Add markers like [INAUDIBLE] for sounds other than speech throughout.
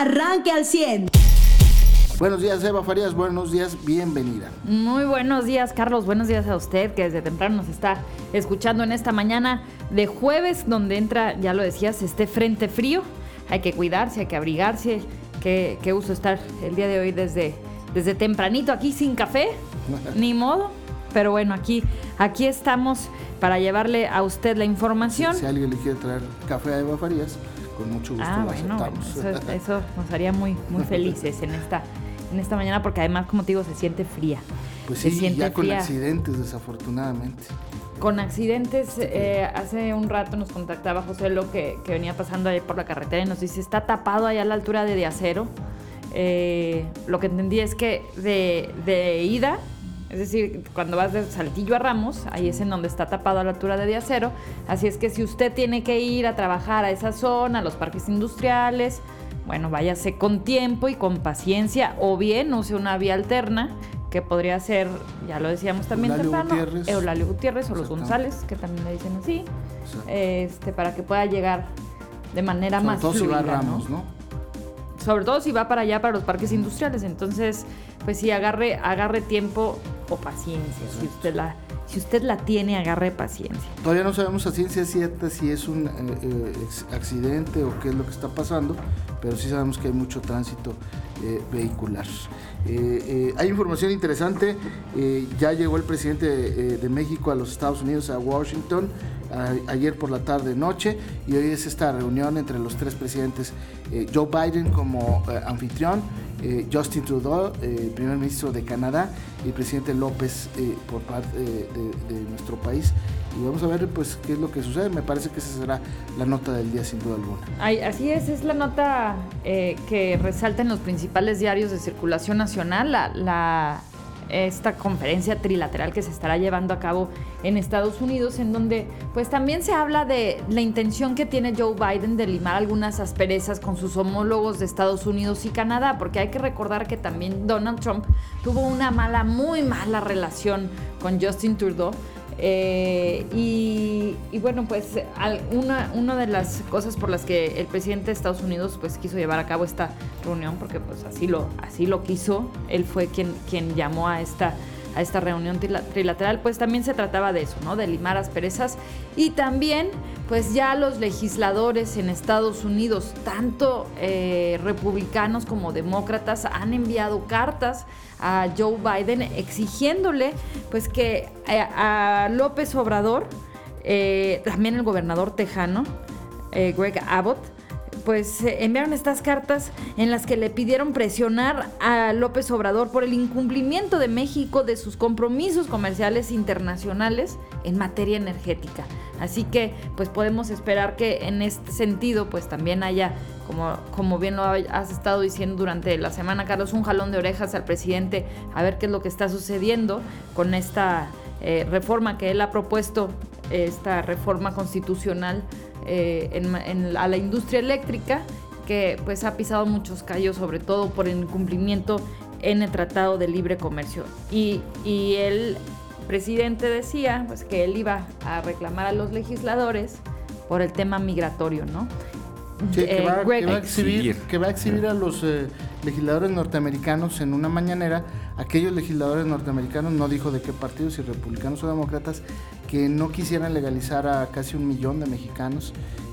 arranque al 100. Buenos días, Eva Farías. Buenos días, bienvenida. Muy buenos días, Carlos. Buenos días a usted que desde temprano nos está escuchando en esta mañana de jueves, donde entra, ya lo decías, este frente frío. Hay que cuidarse, hay que abrigarse. Qué, qué gusto estar el día de hoy desde, desde tempranito aquí sin café, [LAUGHS] ni modo. Pero bueno, aquí, aquí estamos para llevarle a usted la información. Si, si alguien le quiere traer café a Eva Farías, con mucho gusto Ah, lo bueno, bueno, aceptamos. eso, eso nos haría muy, muy felices en esta, en esta mañana, porque además, como te digo, se siente fría. Pues se sí, siente ya con fría. accidentes, desafortunadamente. Con accidentes, eh, hace un rato nos contactaba José lo que, que venía pasando ahí por la carretera y nos dice, está tapado allá a la altura de Diacero. Eh, lo que entendí es que de, de ida, es decir, cuando vas de Saltillo a Ramos, ahí es en donde está tapado a la altura de Diacero. Así es que si usted tiene que ir a trabajar a esa zona, a los parques industriales, bueno, váyase con tiempo y con paciencia, o bien use una vía alterna, que podría ser, ya lo decíamos también Eulalio temprano, Gutiérrez. Eulalio Gutiérrez o los. González, que también le dicen así, este, para que pueda llegar de manera Sobre más todo si va a ¿no? Ramos, ¿no? sobre todo si va para allá, para los parques industriales. Entonces, pues sí, agarre, agarre tiempo o paciencia. Si usted, la, si usted la tiene, agarre paciencia. Todavía no sabemos a ciencia cierta si es un eh, eh, accidente o qué es lo que está pasando, pero sí sabemos que hay mucho tránsito eh, vehicular. Eh, eh, hay información interesante, ya llegó el presidente eh, de México a los Estados Unidos, a Washington, ayer por la tarde noche, y hoy es esta reunión entre los tres presidentes, eh, Joe Biden como eh, anfitrión, eh, Justin Trudeau, primer ministro de Canadá, y el presidente López por parte de, nuestro país. Y vamos a ver pues qué es lo que sucede. Me parece que esa será la nota del día sin duda alguna. Ay, así es, es la nota que resalta en los principales diarios de circulación nacional, la, la- esta conferencia trilateral que se estará llevando a cabo en Estados Unidos, en donde pues también se habla de la intención que tiene Joe Biden de limar algunas asperezas con sus homólogos de Estados Unidos y Canadá, porque hay que recordar que también Donald Trump tuvo una mala, muy mala relación con Justin Trudeau. Eh, y, bueno, pues una, una de las cosas por las que el presidente de Estados Unidos pues quiso llevar a cabo esta reunión, porque pues así lo, así lo quiso, él fue quien, quien llamó a esta, a esta reunión trila- trilateral, pues también se trataba de eso, ¿no? De limar asperezas y también pues ya los legisladores en Estados Unidos, tanto eh, republicanos como demócratas, han enviado cartas a Joe Biden exigiéndole pues que eh, a López Obrador, eh, también el gobernador tejano, Greg Abbott, pues eh, enviaron estas cartas en las que le pidieron presionar a López Obrador por el incumplimiento de México de sus compromisos comerciales internacionales en materia energética. Así que pues podemos esperar que en este sentido pues también haya, como, como bien lo has estado diciendo durante la semana, Carlos, un jalón de orejas al presidente a ver qué es lo que está sucediendo con esta eh, reforma que él ha propuesto, esta reforma constitucional eh, en ma- en- a la industria eléctrica, que pues ha pisado muchos callos, sobre todo por el incumplimiento en el Tratado de Libre Comercio. Y, y el presidente decía pues, que él iba a reclamar a los legisladores por el tema migratorio, ¿no? Sí, que, Eh, va, Greg- que va a exhibir, Exhibir. que va a exhibir a los eh, legisladores norteamericanos en una mañanera, aquellos legisladores norteamericanos, no dijo de qué partido, si republicanos o demócratas, que no quisieran legalizar a casi un millón de mexicanos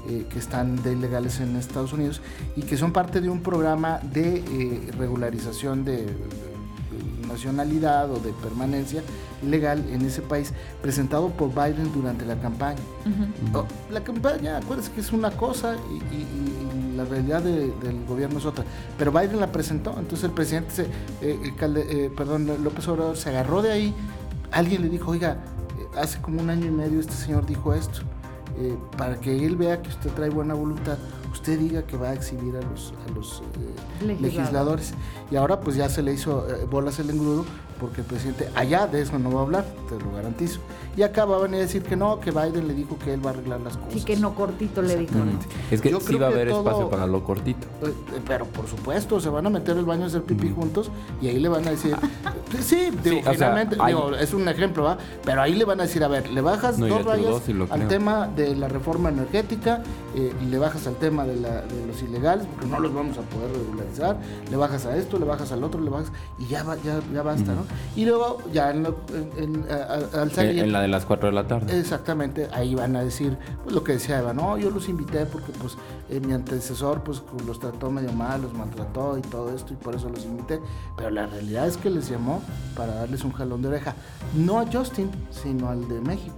eh, que están de ilegales en Estados Unidos y que son parte de un programa de eh, regularización de, de nacionalidad o de permanencia legal en ese país presentado por Biden durante la campaña. Oh, La campaña, acuérdense que es una cosa y, y- y la realidad de- del gobierno es otra. Pero Biden la presentó, entonces el presidente, se- eh, Calde- perdón, López Obrador se agarró de ahí. Alguien le dijo, oiga, hace como un año y medio este señor dijo esto. eh, para que él vea que usted trae buena voluntad, usted diga que va a exhibir a los, a los eh, Legisladores. legisladores. Y ahora pues ya se le hizo eh, bolas el engrudo porque el presidente allá de eso no va a hablar, te lo garantizo. Y acá va a venir a decir que no, que Biden le dijo que él va a arreglar las cosas. Sí, que no cortito le dijo. ¿no? Es que Yo sí creo va a haber todo- espacio para lo cortito. Eh, eh, Pero por supuesto, se van a meter el baño a hacer pipí juntos y ahí le van a decir, [LAUGHS] sí, digo, o sea, finalmente, hay- digo, es un ejemplo, ¿va? Pero ahí le van a decir, a ver, le bajas No, y dos rayas sí lo al creo. tema de la reforma energética, eh, y le bajas al tema tema de, los ilegales, porque no los vamos a poder regularizar, le bajas a esto, le bajas al otro, le bajas, y ya, ya, ya basta, ¿no? Y luego, ya en, al salir... En la de las 4 de la tarde. Exactamente, ahí van a decir, pues lo que decía Eva, no, yo los invité porque pues eh, mi antecesor pues los trató medio mal, los maltrató y todo esto, y por eso los invité, pero la realidad es que les llamó para darles un jalón de oreja, no a Justin, sino al de México,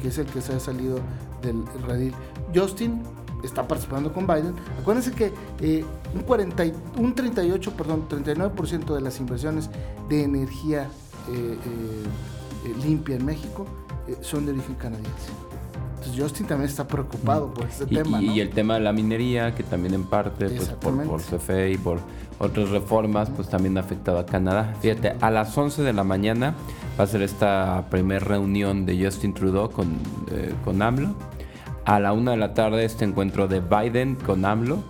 que es el que se ha salido del redil. Justin está participando con Biden. Acuérdense que eh, un, 40, un 38, perdón, 39% de las inversiones de energía eh, eh, limpia en México son de origen canadiense. Entonces Justin también está preocupado por ese tema. Y el tema de la minería, que también en parte pues, por, por CFE y por otras reformas, pues también ha afectado a Canadá. Fíjate, a las 11 de la mañana va a ser esta primera reunión de Justin Trudeau con, con AMLO a la una de la tarde este encuentro de Biden con AMLO.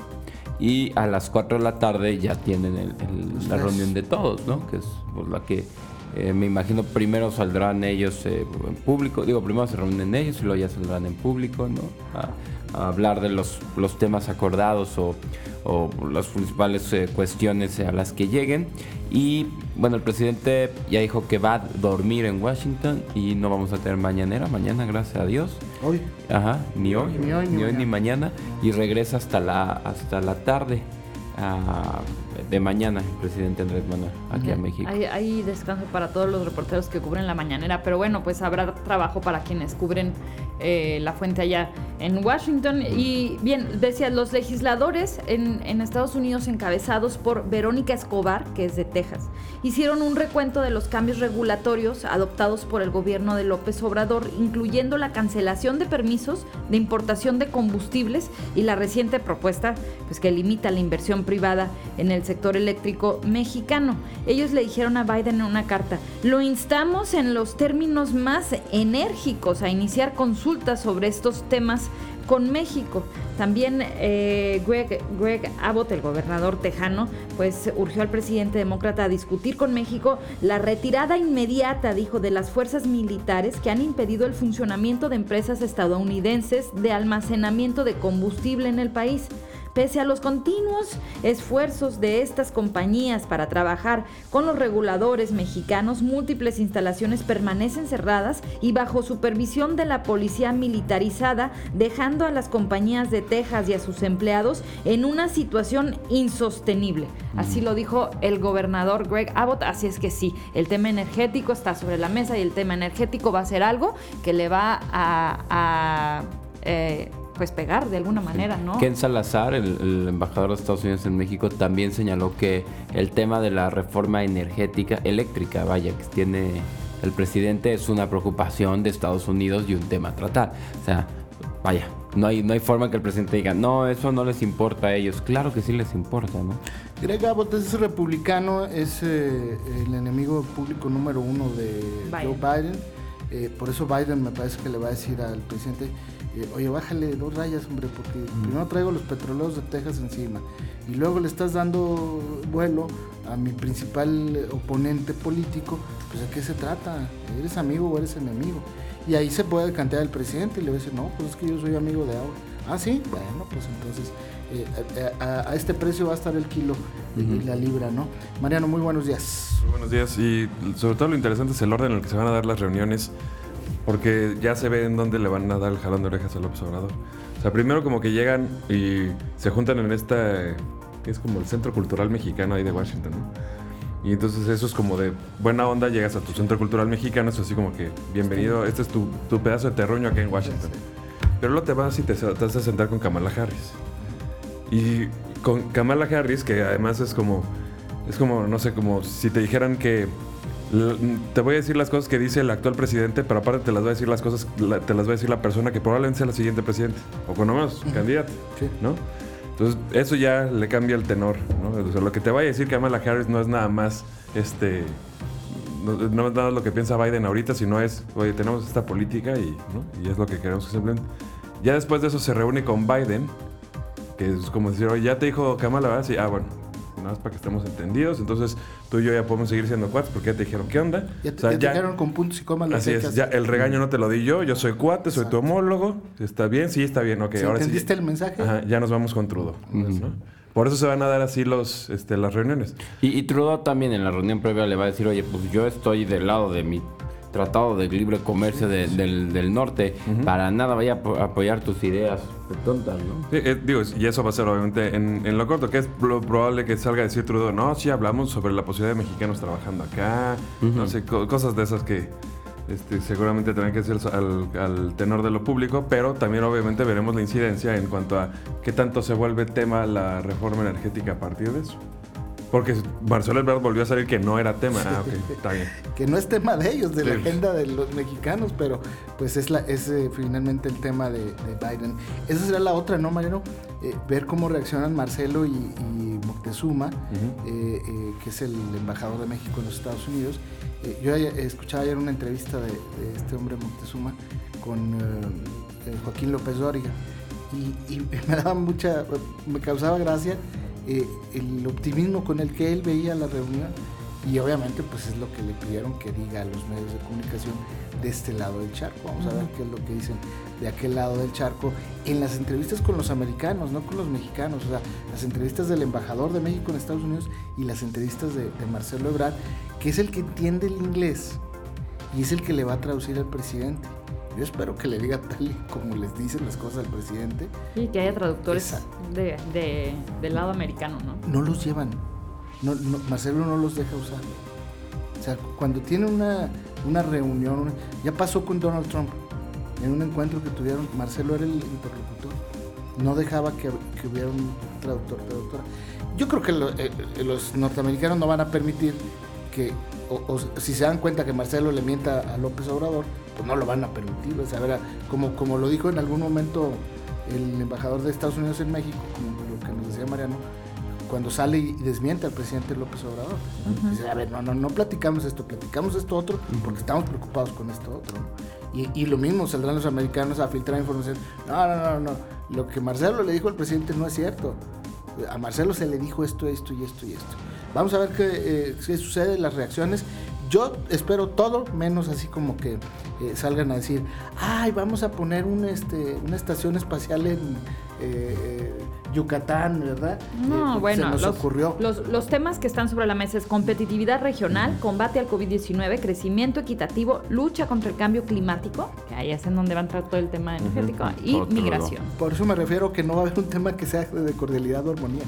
Y a las 4 de la tarde ya tienen la reunión de todos, ¿no? Que es por la que eh, me imagino primero saldrán ellos eh, en público. Digo, primero se reúnen ellos y luego ya saldrán en público, ¿no? A, hablar de los, los temas acordados o, o las principales eh, cuestiones a las que lleguen. Y bueno, el presidente ya dijo que va a dormir en Washington y no vamos a tener mañanera, mañana gracias a Dios. Hoy. Ajá, ni hoy, ni hoy, ni, hoy, ni mañana. Y regresa hasta la, hasta la tarde. Ah, de mañana el presidente Andrés Manuel aquí a México. Hay, descanso para todos los reporteros que cubren la mañanera, pero bueno, pues habrá trabajo para quienes cubren eh, la fuente allá en Washington. Y bien, decía, los legisladores en, en, Estados Unidos encabezados por Verónica Escobar, que es de Texas, hicieron un recuento de los cambios regulatorios adoptados por el gobierno de López Obrador, incluyendo la cancelación de permisos de importación de combustibles y la reciente propuesta pues, que limita la inversión privada en el sector eléctrico mexicano. Ellos le dijeron a Biden en una carta, lo instamos en los términos más enérgicos a iniciar consultas sobre estos temas con México. También eh, Greg, Greg Abbott, el gobernador tejano, pues urgió al presidente demócrata a discutir con México la retirada inmediata, dijo, de las fuerzas militares que han impedido el funcionamiento de empresas estadounidenses de almacenamiento de combustible en el país. Pese a los continuos esfuerzos de estas compañías para trabajar con los reguladores mexicanos, múltiples instalaciones permanecen cerradas y bajo supervisión de la policía militarizada, dejando a las compañías de Texas y a sus empleados en una situación insostenible. Así lo dijo el gobernador Greg Abbott. Así es que sí, el tema energético está sobre la mesa y el tema energético va a ser algo que le va a, eh, pues pegar de alguna manera, ¿no? Ken Salazar, el, embajador de Estados Unidos en México, también señaló que el tema de la reforma energética, eléctrica, vaya, que tiene el presidente es una preocupación de Estados Unidos y un tema a tratar. O sea, vaya, no hay, no hay forma que el presidente diga, no, eso no les importa a ellos. Claro que sí les importa, ¿no? Greg Abbott es republicano, es eh, el enemigo público número uno de Joe Biden. Eh, por eso Biden me parece que le va a decir al presidente, eh, oye, bájale dos rayas, hombre, porque primero traigo los petroleros de Texas encima y luego le estás dando vuelo a mi principal oponente político, pues ¿de qué se trata? ¿Eres amigo o eres enemigo? Y ahí se puede cantear el presidente y le va a decir, no, pues es que yo soy amigo de ahora. Ah, sí, bueno, pues entonces eh, a, este precio va a estar el kilo y la libra, ¿no? Mariano, muy buenos días. Muy buenos días y sobre todo lo interesante es el orden en el que se van a dar las reuniones porque ya se ve en dónde le van a dar el jalón de orejas al observador. O sea, primero como que llegan y se juntan en esta, que es como el Centro Cultural Mexicano ahí de Washington, ¿no? Y entonces eso es como de buena onda, llegas a tu Centro Cultural Mexicano, es así como que, bienvenido, este es tu, tu pedazo de terruño acá en Washington. Pero luego te vas y te, te vas a sentar con Kamala Harris. Y con Kamala Harris, que además es como, es como, no sé, como si te dijeran que te voy a decir las cosas que dice el actual presidente, pero aparte te las voy a decir las cosas, te las va a decir la persona que probablemente sea la siguiente presidente, o con menos candidato, ¿no? Entonces, eso ya le cambia el tenor, ¿no? lo que te vaya a decir Kamala Harris no es nada más, este, no, es nada lo que piensa Biden ahorita, sino es, oye, tenemos esta política y, y es lo que queremos que se implemente. Ya después de eso se reúne con Biden, que es como decir, oye, ya te dijo Kamala, ¿verdad? Sí, ah, bueno, nada más para que estemos entendidos. Entonces tú y yo ya podemos seguir siendo cuates porque ya te dijeron qué onda. Ya te, dijeron con puntos y comas. Así es, ya el regaño no te lo di yo, yo soy cuate, soy tu homólogo. ¿Está bien? Sí, está bien, ok. ahora ¿Entendiste el mensaje? Ajá, ya nos vamos con Trudeau. Por eso se van a dar así los, este, las reuniones. Y, y Trudeau también en la reunión previa le va a decir, oye, pues yo estoy del lado de mi Tratado de Libre Comercio del, Norte, para nada vaya a apoyar tus ideas tontas, ¿no? Eh, digo, y eso va a ser obviamente en, lo corto, que es probable que salga a decir Trudeau, no, sí hablamos sobre la posibilidad de mexicanos trabajando acá, no sé, cosas de esas que este, seguramente tendrán que ser al, al, tenor de lo público, pero también obviamente veremos la incidencia en cuanto a qué tanto se vuelve tema la reforma energética a partir de eso. Porque Marcelo Ebrard volvió a salir que no era tema. Ah, está bien. [LAUGHS] que no es tema de ellos, de la agenda de los mexicanos, pero pues es, la, es eh, finalmente el tema de, Biden. Esa será la otra, ¿no, Mariano? Eh, ver cómo reaccionan Marcelo y, Moctezuma, eh, que es el embajador de México en los Estados Unidos. yo escuchaba ayer una entrevista de, este hombre Moctezuma con Joaquín López Dóriga y, y [LAUGHS] me daba mucha, me causaba gracia eh, el optimismo con el que él veía la reunión y obviamente pues es lo que le pidieron que diga a los medios de comunicación de este lado del charco. Vamos a ver qué es lo que dicen de aquel lado del charco en las entrevistas con los americanos, no con los mexicanos. O sea, las entrevistas del embajador de México en Estados Unidos y las entrevistas de, de Marcelo Ebrard, que es el que entiende el inglés y es el que le va a traducir al presidente. Yo espero que le diga tal y como les dicen las cosas al presidente. Y que haya traductores de, del lado americano, ¿no? No los llevan. No, Marcelo no los deja usar. O sea, cuando tiene una, una reunión, ya pasó con Donald Trump, en un encuentro que tuvieron, Marcelo era el interlocutor. No dejaba que, hubiera un traductor, traductora. Yo creo que eh, eh, los norteamericanos no van a permitir que, o, si se dan cuenta que Marcelo le mienta a López Obrador, pues no lo van a permitir. O sea, como, como lo dijo en algún momento el embajador de Estados Unidos en México, como lo que nos decía Mariano, cuando sale y desmiente al presidente López Obrador. Dice, a ver, no, no, no platicamos esto, platicamos esto otro, porque estamos preocupados con esto otro. Y, y, lo mismo, saldrán los americanos a filtrar información. No, no, no, no, lo que Marcelo le dijo al presidente no es cierto. A Marcelo se le dijo esto, esto y esto y esto. Vamos a ver qué, eh, qué sucede, las reacciones. Yo espero todo, menos así como que eh, salgan a decir, ay, vamos a poner un, este, una estación espacial en eh, Yucatán, ¿verdad? No, bueno, se nos los, ocurrió. Los, temas que están sobre la mesa es competitividad regional, combate al COVID-19, crecimiento equitativo, lucha contra el cambio climático, que ahí es en donde va a entrar todo el tema energético, y migración. Por eso me refiero que no va a haber un tema que sea de cordialidad o armonía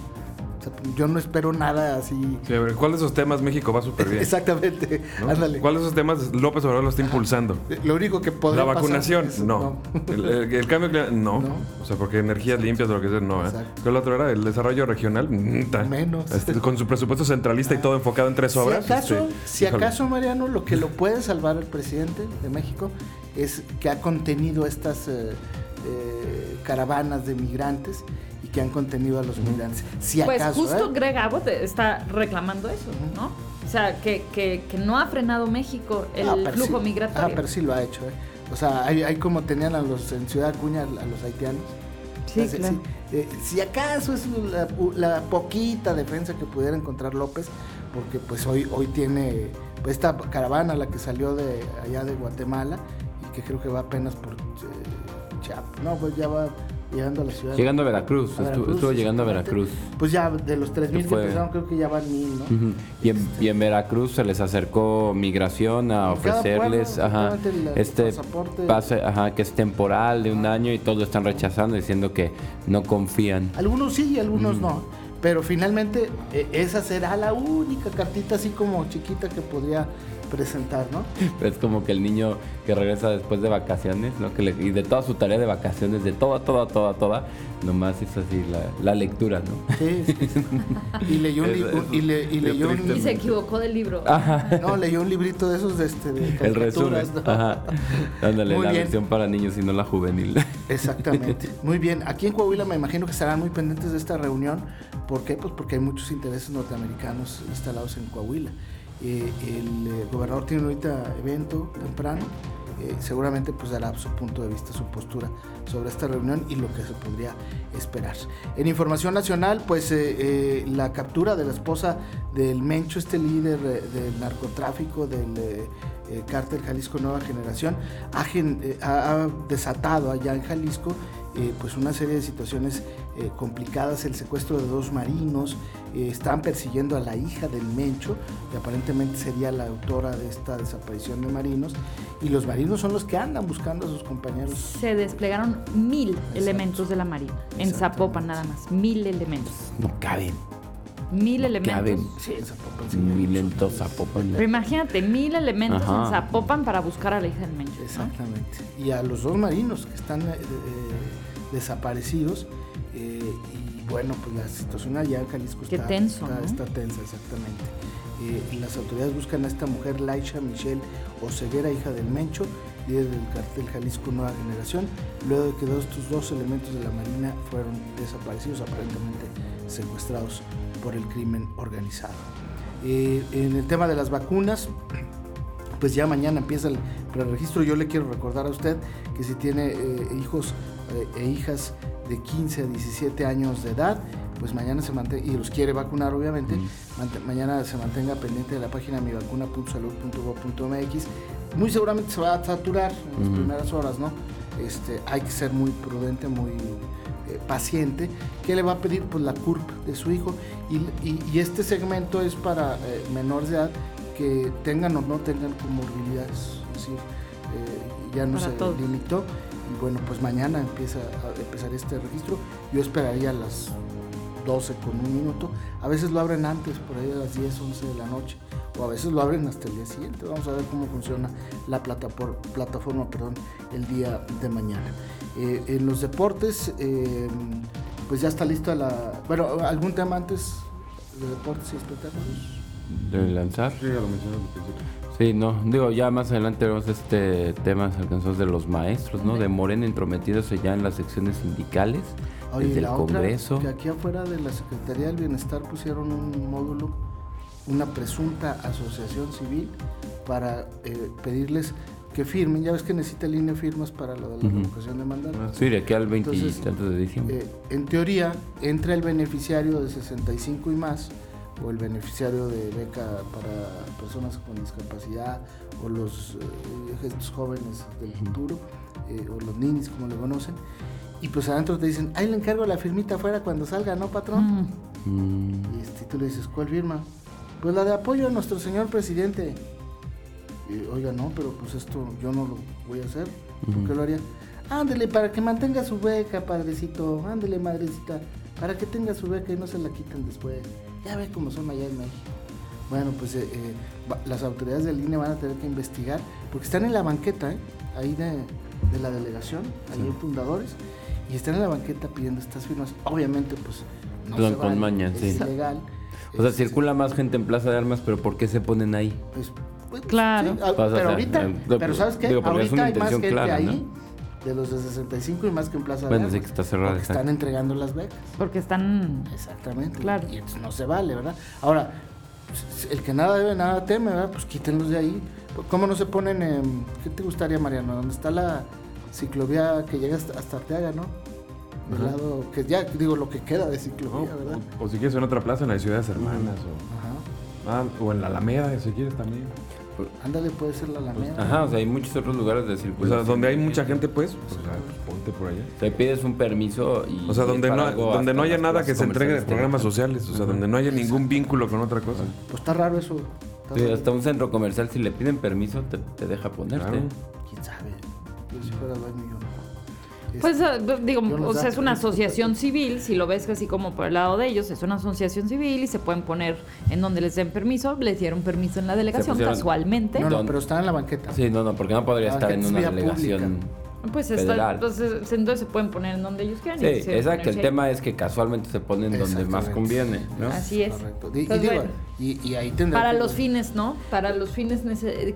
yo no espero nada así. ¿Cuál de esos temas México va súper bien? [LAUGHS] Exactamente. Ándale. ¿Cuál de esos temas López Obrador lo está impulsando? Lo único que podría La vacunación, no. El, cambio climático, no. O sea, porque energías limpias o lo que sea, no. ¿eh? ¿Cuál otro era? El desarrollo regional, menos. Este, con su presupuesto centralista y todo enfocado en tres obras. Si acaso, este, si acaso Mariano, lo que lo puede salvar el presidente de México es que ha contenido estas eh, eh, caravanas de migrantes que han contenido a los migrantes. Si pues acaso, justo ¿eh? Greg Abbott está reclamando eso, ¿no? O sea, que, que, que, no ha frenado México el flujo migratorio. Ah, pero sí lo ha hecho, ¿eh? O sea, hay, hay como tenían a los en Ciudad Acuña a los haitianos. Sí, claro. Eh, si acaso es la, la, poquita defensa que pudiera encontrar López, porque pues hoy, hoy tiene pues, esta caravana, la que salió de allá de Guatemala, y que creo que va apenas por eh, No, pues ya va llegando a la ciudad. Llegando a Veracruz, estuvo, llegando a Veracruz. Pues ya de los 3.000 que empezaron, creo que ya van 1.000, ¿no? y, en, y, en, Veracruz se les acercó migración a ofrecerles ajá, este pase ajá, que es temporal de un año y todos están rechazando diciendo que no confían. Algunos sí y algunos no. Pero finalmente e, esa será la única cartita así como chiquita que podría presentar, ¿no? [LAUGHS] Es como que el niño que regresa después de vacaciones, ¿no? Que y de toda su tarea de vacaciones, de toda, toda, toda, toda, nomás hizo así la, lectura, ¿no? Sí, Y leyó un libro. Y, le, y, leyó un, y se equivocó del libro. No, leyó un librito de esos de este. De el resumen. Ajá. Ándale, la versión para niños y no la juvenil. Exactamente. Muy bien. Aquí en Coahuila me imagino que estarán muy pendientes de esta reunión. ¿Por qué? Pues porque hay muchos intereses norteamericanos instalados en Coahuila. Eh, el eh, gobernador tiene ahorita evento temprano. eh, seguramente pues dará su punto de vista, su postura sobre esta reunión y lo que se podría esperar. En información nacional, pues la captura de la esposa del Mencho, este líder del narcotráfico del cártel Jalisco Nueva Generación, ha, desatado allá en Jalisco pues una serie de situaciones complicadas, el secuestro de dos marinos, están persiguiendo a la hija del Mencho, que aparentemente sería la autora de esta desaparición de marinos, y los marinos son los que andan buscando a sus compañeros. Se desplegaron mil elementos de la Marina, en Zapopan nada más, mil elementos. No caben. Mil elementos. Caben. Sí, en Zapopan. mil en Zapopan. Pero imagínate, mil elementos en Zapopan para buscar a la hija del Mencho. Exactamente. Y a los dos marinos que están eh, desaparecidos. Eh, bueno, pues la situación allá en Jalisco está, tensa, exactamente. Eh, las autoridades buscan a esta mujer, Laisha Michelle Oseguera, hija del Mencho, líder del cartel Jalisco Nueva Generación, luego de que dos, estos dos elementos de la Marina fueron desaparecidos, aparentemente secuestrados por el crimen organizado. Eh, en el tema de las vacunas, pues ya mañana empieza el preregistro. Yo le quiero recordar a usted que si tiene eh, hijos e hijas de 15 a 17 años de edad, pues mañana se mantenga, y los quiere vacunar obviamente, mañana se mantenga pendiente de la página mivacuna.salud.gov.mx. Muy seguramente se va a saturar en las primeras horas, ¿no? Este, hay que ser muy prudente, muy eh, paciente. ¿Qué le va a pedir? Pues la CURP de su hijo. Y, este segmento es para eh, menores de edad que tengan o no tengan comorbilidades. Es decir, eh, ya no se limitó bueno, pues mañana empieza a empezar este registro. Yo esperaría a las 12 con un minuto. A veces lo abren antes, por ahí a las 10, 11 de la noche. O a veces lo abren hasta el día siguiente. Vamos a ver cómo funciona la plataforma perdón, el día de mañana. Eh, en los deportes, eh, pues ya está lista la... Bueno, ¿algún tema antes de deportes y espectáculos? ¿De lanzar? Sí, ya lo mencioné Sí, no, digo, ya más adelante vemos este tema alcanzados de los maestros, ¿no? De Morena intrometidos ya en las secciones sindicales, Oye, desde el Congreso. que aquí afuera de la Secretaría del Bienestar pusieron un módulo, una presunta asociación civil para eh, pedirles que firmen. Ya ves que necesita el INE firmas para lo de la revocación de mandato. Sí, de aquí al 20 de diciembre. Eh, en teoría, entra el beneficiario de 65 y más o el beneficiario de beca para personas con discapacidad o los eh, jóvenes del futuro eh, o los ninis como le conocen y pues adentro te dicen ahí le encargo la firmita afuera cuando salga no patrón mm. y este, tú le dices ¿cuál firma? pues la de apoyo a nuestro señor presidente y, oiga no pero pues esto yo no lo voy a hacer ¿por qué lo haría? ándele para que mantenga su beca padrecito ándele madrecita para que tenga su beca y no se la quiten después ya ve cómo son allá en México. Bueno, pues eh, eh, las autoridades del INE van a tener que investigar, porque están en la banqueta, ¿eh? ahí de, la delegación, ahí en Fundadores, y están en la banqueta pidiendo estas firmas. Obviamente, pues no se con maña, es ilegal. O sea, circula más gente en Plaza de Armas, pero ¿por qué se ponen ahí? Pues, pues claro. Ah, pero ahorita, pero ¿sabes qué? ahorita hay más gente ahí de los de 65 y más que en Plaza bueno, de sí que está cerrado. Porque están entregando las becas. Porque están... Exactamente. Claro. Y entonces no se vale, ¿verdad? Ahora, el que nada debe, nada teme, ¿verdad? Pues quítenlos de ahí. ¿Cómo no se ponen en... ¿Qué te gustaría, Mariano? ¿Dónde está la ciclovía que llega hasta, Arteaga, no? Del lado, que ya digo lo que queda de ciclovía, ¿verdad? O, si quieres en otra plaza, en las ciudades hermanas, o, Ajá. Ah, o en la Alameda, si quieres también. Ándale, puede ser la Alameda. Ajá, o sea, hay muchos otros lugares de circulación. O sea, donde hay mucha gente, pues, pues, ponte por allá. Te pides un permiso y. O sea, donde no, donde no haya nada que se entregue de programas sociales. O sea, donde no haya ningún vínculo con otra cosa. Pues está raro eso. sí, hasta un centro comercial, si le piden permiso, te, deja ponerte. ¿Quién sabe? Yo si fuera dueño. Pues ah, digo, o sea, es una asociación civil, si lo ves así como por el lado de ellos, es una asociación civil y se pueden poner en donde les den permiso, les dieron permiso en la delegación casualmente. No, no, pero están en la banqueta. Sí, no, no, porque no podría estar en una delegación. Pues entonces, entonces se pueden poner en donde ellos quieran. Sí, exacto. El tema es que casualmente se ponen donde más conviene. ¿no? Así es. Correcto. Y, ahí Para los fines, ¿no? Para los fines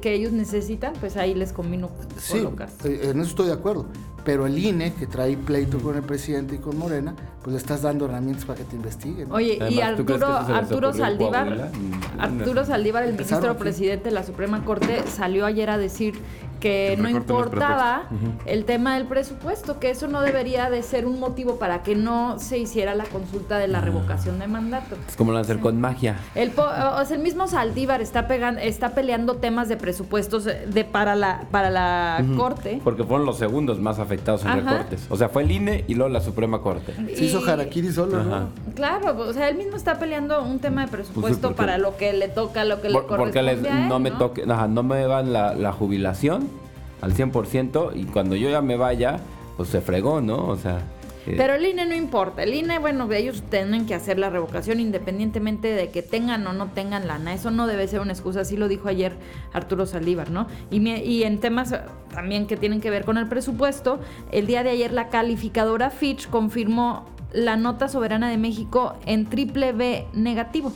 que ellos necesitan, pues ahí les convino sí, eh, En eso estoy de acuerdo pero el INE, que trae pleito con el presidente y con Morena, pues le estás dando herramientas para que te investiguen. Oye, y Arturo, Arturo Saldívar, Arturo Saldívar, el ministro presidente de la Suprema Corte, salió ayer a decir que no importaba el tema del presupuesto, que eso no debería de ser un motivo para que no se hiciera la consulta de la ah. revocación de mandato. Es como lo hacer con magia. El, o sea, el mismo Saldívar está pegando, está peleando temas de presupuestos de para la para la corte. Porque fueron los segundos más afectados en recortes. O sea, fue el INE y luego la Suprema Corte. Se hizo Harakiri solo, ¿no? Claro, o sea, él mismo está peleando un tema de pues presupuesto para lo que le toca, lo que le corresponde. Porque no, me toque, no me van la, la jubilación al 100% y cuando yo ya me vaya, pues se fregó, ¿no? O sea... Eh, Pero el INE no importa. El INE, bueno, ellos tienen que hacer la revocación independientemente de que tengan o no tengan lana. Eso no debe ser una excusa. Así lo dijo ayer Arturo Saldívar, ¿no? Y, y en temas también que tienen que ver con el presupuesto, el día de ayer la calificadora Fitch confirmó la nota soberana de México en triple B negativo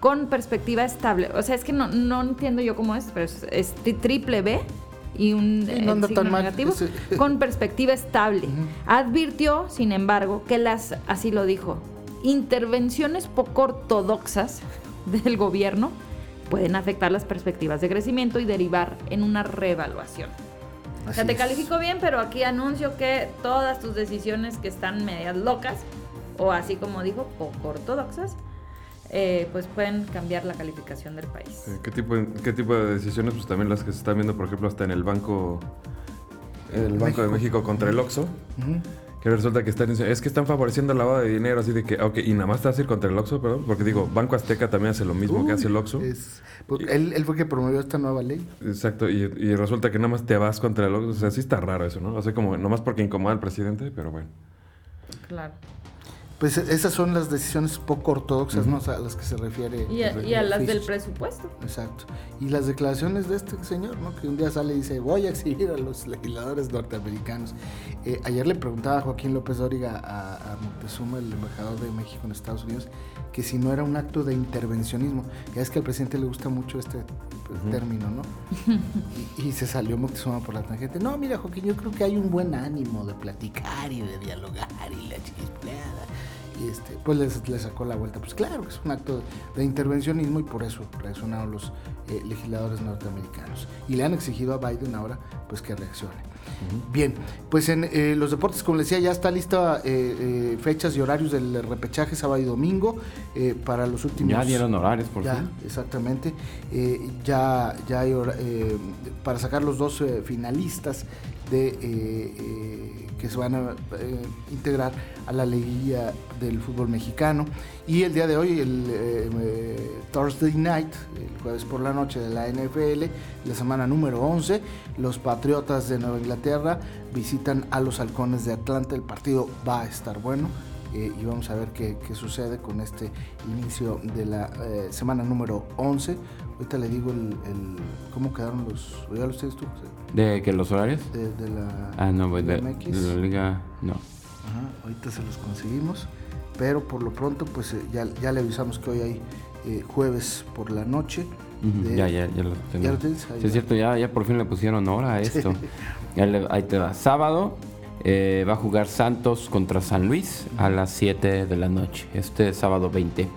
con perspectiva estable. O sea, es que no, no entiendo yo cómo es, pero es triple B y un negativo con perspectiva estable. Advirtió, sin embargo, que las, así lo dijo, intervenciones poco ortodoxas [LAUGHS] del gobierno pueden afectar las perspectivas de crecimiento y derivar en una reevaluación. o sea, te califico bien, pero aquí anuncio que todas tus decisiones que están medias locas, o así como dijo, poco ortodoxas, eh, pues pueden cambiar la calificación del país. ¿Qué tipo, de, ¿Qué tipo de decisiones? Pues también las que se están viendo, por ejemplo, hasta en el Banco, el Banco de México contra el Oxxo. Que resulta que están es que están favoreciendo el lavado de dinero, así de que, ok, y nada más te vas a ir contra el Oxxo, perdón, porque digo, Banco Azteca también hace lo mismo que hace el Oxxo. Pues, él, él, fue que promovió esta nueva ley. Exacto, y, y, resulta que nada más te vas contra el Oxxo, o sea, sí está raro eso, ¿no? O sea, como, nomás porque incomoda al presidente, pero bueno. Claro. Pues esas son las decisiones poco ortodoxas, ¿no? a las que se refiere. Y a, las del presupuesto. Exacto. Y las declaraciones de este señor, ¿no? Que un día sale y dice, voy a exhibir a los legisladores norteamericanos. Eh, ayer le preguntaba a Joaquín López Dóriga a, Montezuma, el embajador de México en Estados Unidos, que si no era un acto de intervencionismo. Ya es que al presidente le gusta mucho este pues, término, ¿no? y, se salió Moctezuma por la tangente. No, mira, Joaquín, yo creo que hay un buen ánimo de platicar y de dialogar y la chiquispleada y este, pues le sacó la vuelta. Pues claro es un acto de intervencionismo y por eso reaccionaron los eh, legisladores norteamericanos. Y le han exigido a Biden ahora pues que reaccione. Bien, pues en eh, los deportes, como les decía, ya está lista eh, fechas y horarios del repechaje sábado y domingo para los últimos. Ya dieron horarios, por ya, Exactamente. ya, ya hay para sacar los dos finalistas de que se van a eh, integrar a la liguilla del fútbol mexicano. Y el día de hoy, el eh, Thursday Night, el jueves por la noche de la NFL, la semana número 11, los Patriotas de Nueva Inglaterra visitan a los Halcones de Atlanta. El partido va a estar bueno. Eh, y vamos a ver qué, sucede con este inicio de la semana número 11. Ahorita le digo el, cómo quedaron los. ¿Ya los tienes tú? ¿De que los horarios? De, la. Ah, no, pues de, la liga. No. Ajá, ahorita se los conseguimos. Pero por lo pronto, pues eh, ya, ya le avisamos que hoy hay eh, jueves por la noche. ya, ya, ya lo tengo. sí, es cierto, ya, ya por fin le pusieron hora a esto. ahí te va. Sábado eh, va a jugar Santos contra San Luis a las 7 de la noche. Este sábado 20.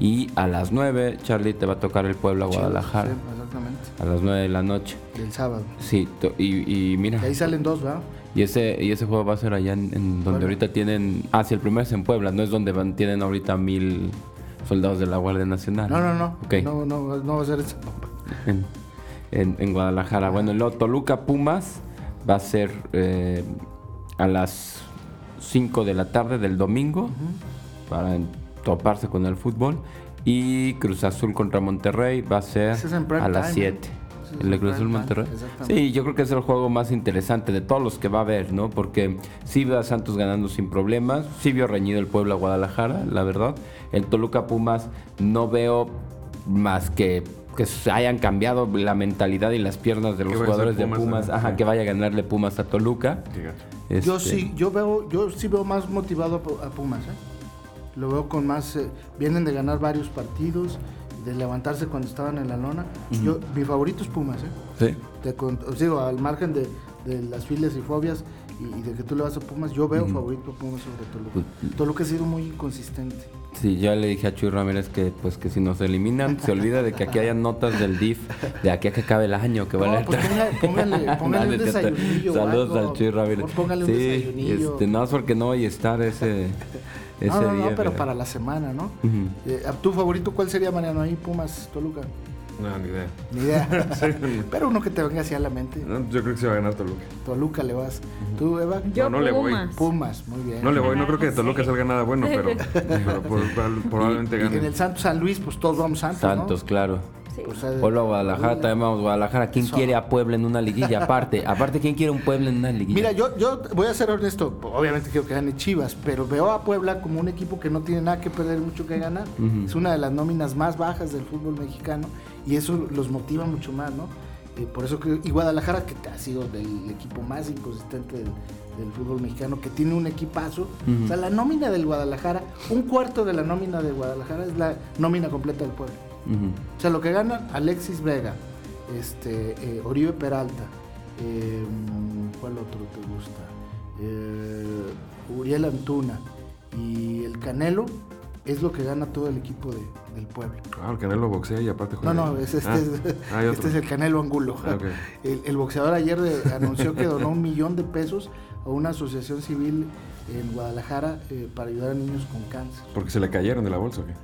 Y a las 9, Charlie, te va a tocar el pueblo a Guadalajara. exactamente. A las 9 de la noche. El sábado. Sí, y, mira. Y ahí salen dos, ¿verdad? Y ese, y ese juego va a ser allá en, donde ahorita tienen. Ah, sí, el primero es en Puebla, no es donde van, tienen ahorita mil soldados de la Guardia Nacional. No, no, no. No, no, no va a ser eso. En, Guadalajara. Bueno, el Toluca Pumas va a ser eh, a las 5 de la tarde del domingo. Para toparse con el fútbol. Y Cruz Azul contra Monterrey va a ser a las 7. ¿eh? El de Cruz Azul Monterrey. Sí, yo creo que es el juego más interesante de todos los que va a haber, ¿no? Porque sí veo a Santos ganando sin problemas, sí vio reñido el pueblo a Guadalajara, la verdad. El Toluca Pumas no veo más que que hayan cambiado la mentalidad y las piernas de los jugadores de Pumas, ajá, que vaya a ganarle Pumas a Toluca. Yo este sí, yo veo, yo sí veo más motivado a Pumas, ¿eh? Lo veo con más, eh, vienen de ganar varios partidos, de levantarse cuando estaban en la lona. Yo, mi favorito es Pumas, ¿eh? Sí. Te, os digo, al margen de, las filas y fobias, y, de que tú le vas a Pumas, yo veo favorito a Pumas sobre Toluca. Pues, Toluca ha sido muy inconsistente. Sí, ya le dije a Chuy Ramírez que pues que si nos eliminan, se olvida de que aquí hayan notas del DIF de aquí a que acabe el año, que no, pues póngale, póngale, [LAUGHS] un desayunillo. Saludos al Chuy Ramírez. Póngale un sí, Este, no es porque no voy a estar ese, [LAUGHS] ese no, no, día. No, pero, para la semana, ¿no? Eh, ¿Tu favorito cuál sería, Mariano, ahí Pumas, Toluca? No, ni idea. Ni idea. [LAUGHS] Pero uno que te venga así a la mente. yo creo que se va a ganar Toluca. Toluca le vas. ¿Tú, Eva? Yo no, no le voy. Pumas, muy bien. No le voy, no creo que de Toluca salga nada bueno, pero, [LAUGHS] pero probablemente gane. en el Santos San Luis, pues todos vamos Santos. Santos, claro. Sí. Pues, a Guadalajara, también vamos a Guadalajara. ¿Quién quiere a Puebla en una liguilla? Aparte, [LAUGHS] aparte, ¿quién quiere un Puebla en una liguilla? Mira, yo, yo voy a ser honesto. Obviamente quiero que gane Chivas, pero veo a Puebla como un equipo que no tiene nada que perder, mucho que ganar. Es una de las nóminas más bajas del fútbol mexicano y eso los motiva mucho más, ¿no? Eh, por eso creo, y Guadalajara, que ha sido del equipo más inconsistente del, fútbol mexicano, que tiene un equipazo. O sea, la nómina del Guadalajara, un cuarto de la nómina de Guadalajara es la nómina completa del pueblo. O sea, lo que ganan Alexis Vega, este, eh, Oribe Peralta, eh, ¿cuál otro te gusta? Uriel Antuna y el Canelo, es lo que gana todo el equipo del pueblo. Ah, el Canelo boxea y aparte juega. No, no, este, ah, es, este es el Canelo Angulo. Ah, [LAUGHS] el, boxeador ayer anunció que donó un millón de pesos a una asociación civil en Guadalajara eh, para ayudar a niños con cáncer. ¿Porque se le cayeron de la bolsa o qué?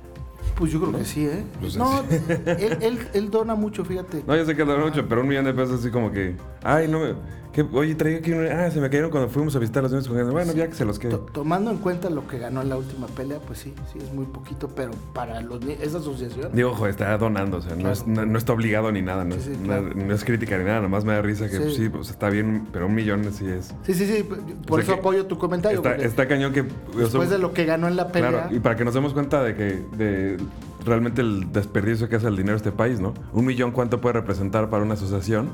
Pues yo creo que sí, ¿eh? Pues no, él, él, dona mucho, fíjate. No, yo sé que dona mucho, pero un millón de pesos así como que... Ay, no me oye, traía aquí Ah, se me cayeron cuando fuimos a visitar a los niños Bueno, ya que se los quede. Tomando en cuenta lo que ganó en la última pelea, pues sí, sí, es muy poquito, pero para los, esa asociación. Digo, ojo, está donando, o sea, no, es, no, está obligado ni nada, no, es, crítica ni nada, nomás me da risa que sí, pues está bien, pero un millón sí es. Sí, sí, sí, por eso apoyo tu comentario. Está, cañón que. Después de lo que ganó en la pelea. Claro, y para que nos demos cuenta de que. De, realmente el desperdicio que hace el dinero de este país, ¿no? Un millón, ¿cuánto puede representar para una asociación?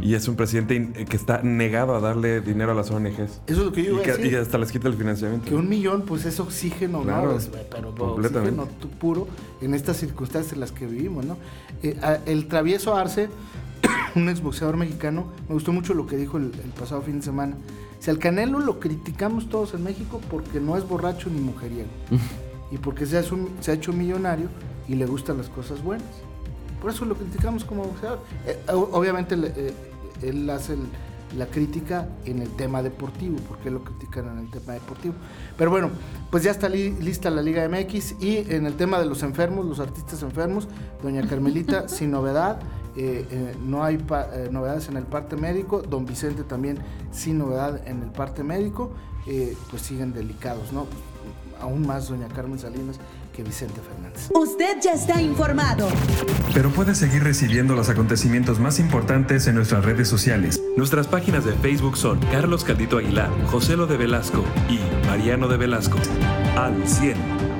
Y es un presidente que está negado a darle dinero a las ONGs. Eso es lo que yo iba y, a decir. y hasta les quita el financiamiento. Que un millón, pues es oxígeno, ¿no? pero oxígeno puro en estas circunstancias en las que vivimos, ¿no? Eh, el travieso Arce, [COUGHS] un exboxeador mexicano, me gustó mucho lo que dijo el, pasado fin de semana. Si al Canelo lo criticamos todos en México porque no es borracho ni mujeriego. [LAUGHS] y porque se, ha hecho millonario y le gustan las cosas buenas. Por eso lo criticamos como boxeador. Eh, obviamente eh, él hace la crítica en el tema deportivo, porque lo critican en el tema deportivo. Pero bueno, pues ya está lista la Liga MX y en el tema de los enfermos, los artistas enfermos, doña Carmelita [LAUGHS] sin novedad, eh, no hay novedades en el parte médico, don Vicente también sin novedad en el parte médico, pues siguen delicados, ¿no? Aún más doña Carmen Salinas Vicente Fernández. Usted ya está informado. Pero puede seguir recibiendo los acontecimientos más importantes en nuestras redes sociales. Nuestras páginas de Facebook son Carlos Caldito Aguilar, José Lo de Velasco y Mariano de Velasco. Al 100.